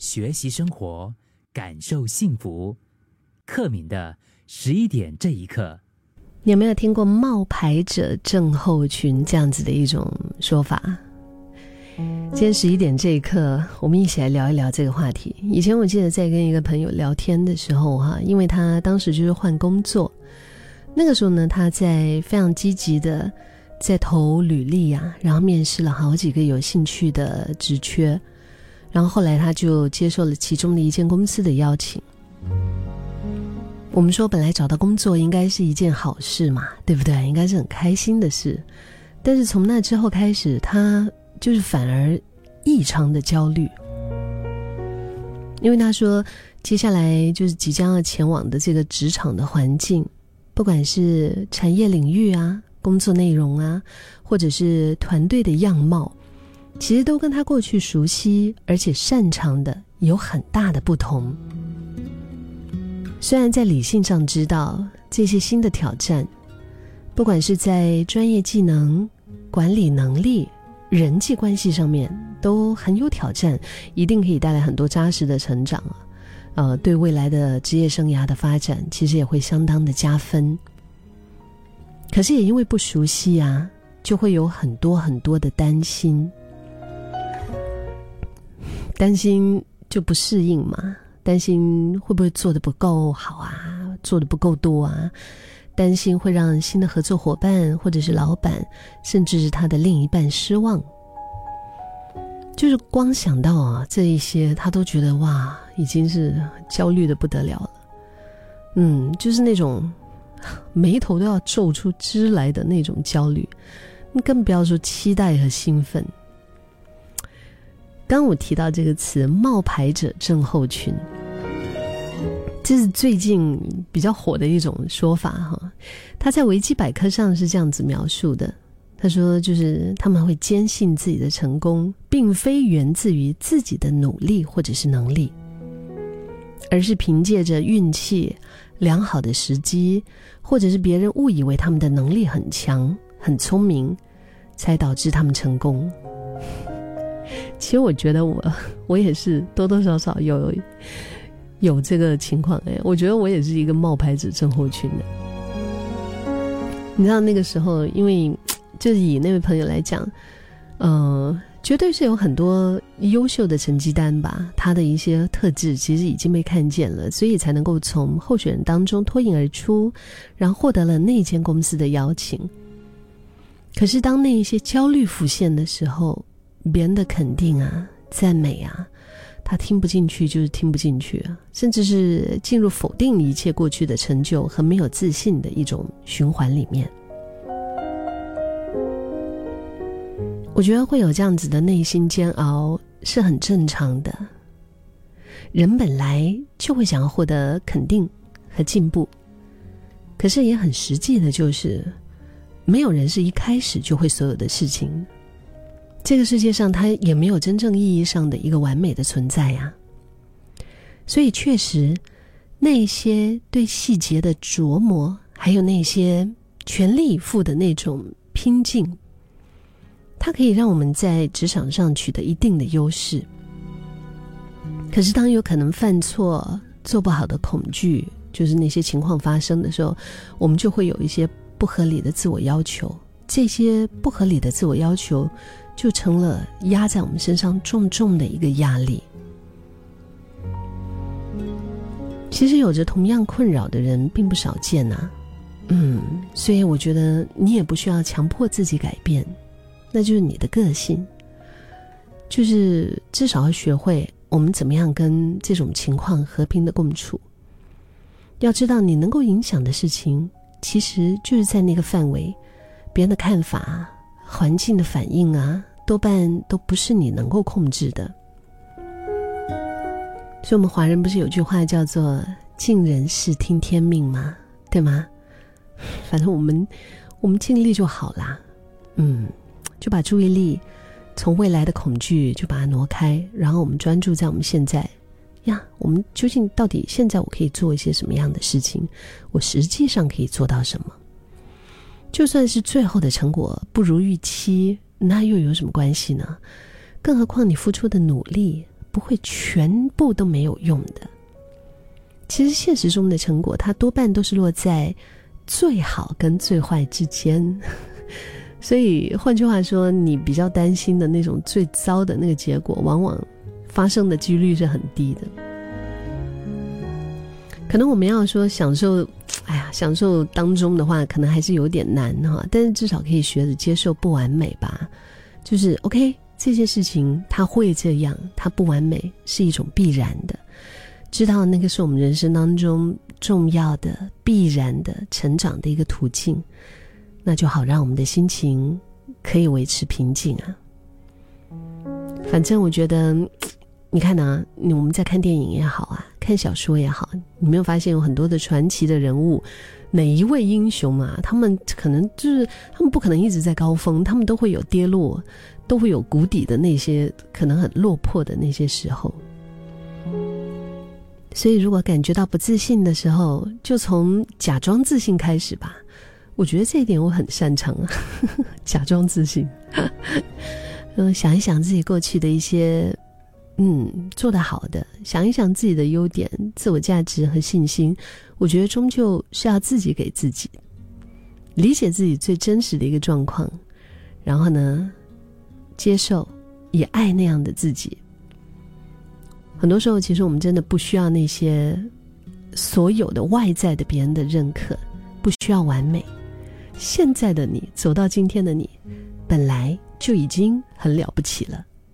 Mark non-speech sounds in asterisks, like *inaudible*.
学习生活，感受幸福。克敏的十一点这一刻，你有没有听过冒牌者症候群这样子的一种说法？今天十一点这一刻，我们一起来聊一聊这个话题。以前我记得在跟一个朋友聊天的时候，哈，因为他当时就是换工作，那个时候呢，他在非常积极的在投履历啊，然后面试了好几个有兴趣的职缺，然后后来他就接受了其中的一间公司的邀请。我们说，本来找到工作应该是一件好事嘛，对不对？应该是很开心的事，但是从那之后开始，他。就是反而异常的焦虑，因为他说，接下来就是即将要前往的这个职场的环境，不管是产业领域啊、工作内容啊，或者是团队的样貌，其实都跟他过去熟悉而且擅长的有很大的不同。虽然在理性上知道这些新的挑战，不管是在专业技能、管理能力。人际关系上面都很有挑战，一定可以带来很多扎实的成长啊！呃，对未来的职业生涯的发展，其实也会相当的加分。可是也因为不熟悉啊，就会有很多很多的担心，担心就不适应嘛，担心会不会做的不够好啊，做的不够多啊。担心会让新的合作伙伴，或者是老板，甚至是他的另一半失望。就是光想到啊这一些，他都觉得哇，已经是焦虑的不得了了。嗯，就是那种眉头都要皱出汁来的那种焦虑，你更不要说期待和兴奋。刚我提到这个词“冒牌者症候群”。这是最近比较火的一种说法哈，他在维基百科上是这样子描述的：他说，就是他们会坚信自己的成功并非源自于自己的努力或者是能力，而是凭借着运气、良好的时机，或者是别人误以为他们的能力很强、很聪明，才导致他们成功。其实我觉得我 *laughs* 我也是多多少少有。有这个情况哎，我觉得我也是一个冒牌者症候群的。你知道那个时候，因为 *tsk* 就是以那位朋友来讲，嗯，绝对是有很多优秀的成绩单吧，他的一些特质其实已经被看见了，所以才能够从候选人当中脱颖而出，然后获得了那间公司的邀请。可是当那一些焦虑浮现的时候，别人的肯定啊、赞美啊。他听不进去，就是听不进去，甚至是进入否定一切过去的成就和没有自信的一种循环里面。我觉得会有这样子的内心煎熬是很正常的。人本来就会想要获得肯定和进步，可是也很实际的，就是没有人是一开始就会所有的事情。这个世界上，它也没有真正意义上的一个完美的存在呀。所以，确实，那些对细节的琢磨，还有那些全力以赴的那种拼劲，它可以让我们在职场上取得一定的优势。可是，当有可能犯错、做不好的恐惧，就是那些情况发生的时候，我们就会有一些不合理的自我要求。这些不合理的自我要求。就成了压在我们身上重重的一个压力。其实有着同样困扰的人并不少见呐，嗯，所以我觉得你也不需要强迫自己改变，那就是你的个性，就是至少要学会我们怎么样跟这种情况和平的共处。要知道，你能够影响的事情，其实就是在那个范围，别人的看法、环境的反应啊。多半都不是你能够控制的，所以，我们华人不是有句话叫做“尽人事，听天命”吗？对吗？反正我们，我们尽力就好啦。嗯，就把注意力从未来的恐惧就把它挪开，然后我们专注在我们现在呀。我们究竟到底现在我可以做一些什么样的事情？我实际上可以做到什么？就算是最后的成果不如预期。那又有什么关系呢？更何况你付出的努力不会全部都没有用的。其实现实中的成果，它多半都是落在最好跟最坏之间。*laughs* 所以换句话说，你比较担心的那种最糟的那个结果，往往发生的几率是很低的。可能我们要说享受，哎呀，享受当中的话，可能还是有点难哈。但是至少可以学着接受不完美吧。就是 OK，这件事情它会这样，它不完美是一种必然的。知道那个是我们人生当中重要的、必然的成长的一个途径。那就好，让我们的心情可以维持平静啊。反正我觉得，你看呢，我们在看电影也好啊，看小说也好，你没有发现有很多的传奇的人物，哪一位英雄嘛？他们可能就是他们不可能一直在高峰，他们都会有跌落，都会有谷底的那些可能很落魄的那些时候。所以，如果感觉到不自信的时候，就从假装自信开始吧。我觉得这一点我很擅长，*laughs* 假装自信。嗯，*laughs* 想一想自己过去的一些，嗯，做得好的，想一想自己的优点、自我价值和信心。我觉得终究是要自己给自己理解自己最真实的一个状况，然后呢，接受也爱那样的自己。很多时候，其实我们真的不需要那些所有的外在的别人的认可，不需要完美。现在的你，走到今天的你，本来就已经很了不起了。